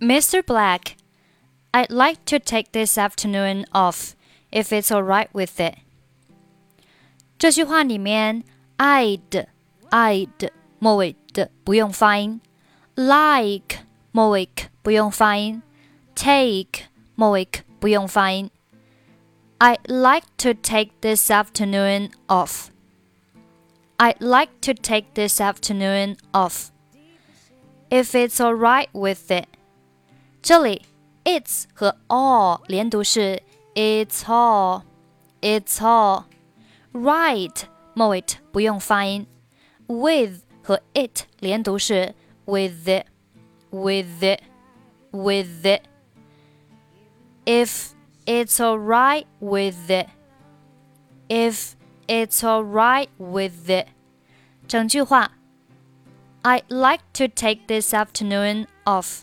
Mr. Black, I'd like to take this afternoon off, if it's all right with it. 这句话里面，I'd I'd 末尾的不用发音，like 末尾不用发音，take 末尾不用发音。I'd like to take this afternoon off. I'd like to take this afternoon off. If it's all right with it. 这里 it's 和 all 连读是 it's all, it's all. Right 末尾不用发音，with 和 it 连读是 with it, with it, with it. If it's alright with it, if it's alright with it. 整句话，I'd like to take this afternoon off,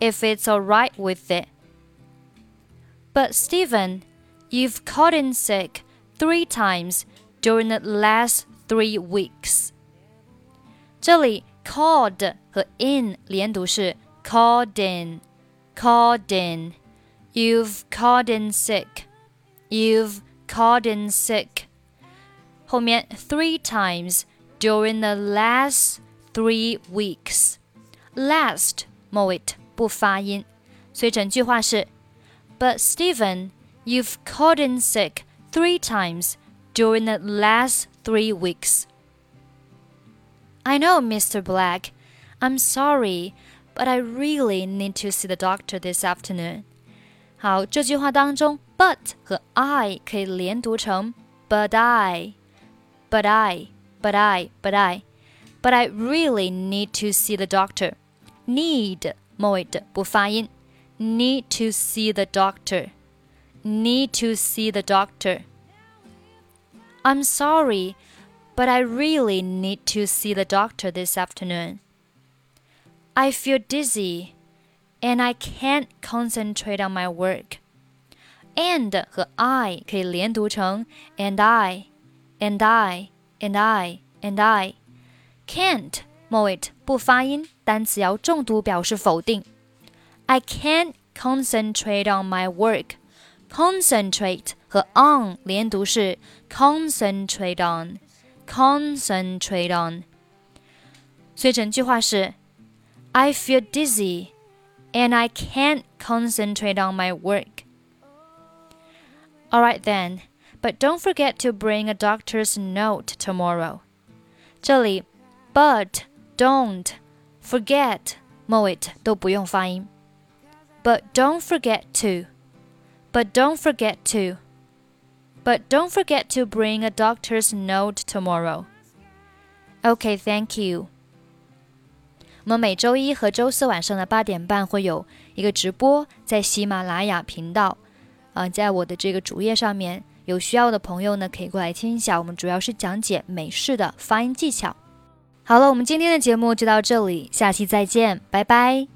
if it's alright with it. But Steven, you've called in sick three times during the last three weeks. 这里 called 和 in called in, called in. You've called in sick. You've called in sick. 后面 three times during the last three weeks. Last 末尾不发音，所以整句话是：But Steven, you've called in sick three times during the last three weeks. I know, Mr. Black. I'm sorry, but I really need to see the doctor this afternoon. 好，这句话当中，but 和 I 可以连读成 but I, but I, but I, but I, but I really need to see the doctor. Need 末尾的不发音，need to see the doctor, need to see the doctor. I'm sorry, but I really need to see the doctor this afternoon. I feel dizzy and I can't concentrate on my work. And 和 I 可以连读成 and I, and I, and I, and I. Can't 末尾不发音，单词要重读表示否定。I can't concentrate on my work. Concentrate 和 on 连读是 concentrate on, concentrate on。所以整句话是 I feel dizzy and I can't concentrate on my work. Alright then, but don't forget to bring a doctor's note tomorrow. 这里 but don't forget 末尾都不用发音。But don't forget to. But don't forget to. But don't forget to bring a doctor's note tomorrow. Okay, thank you. 我们每周一和周四晚上的八点半会有一个直播，在喜马拉雅频道，啊，在我的这个主页上面，有需要的朋友呢可以过来听一下。我们主要是讲解美式的发音技巧。 好了，我们今天的节目就到这里，下期再见，拜拜。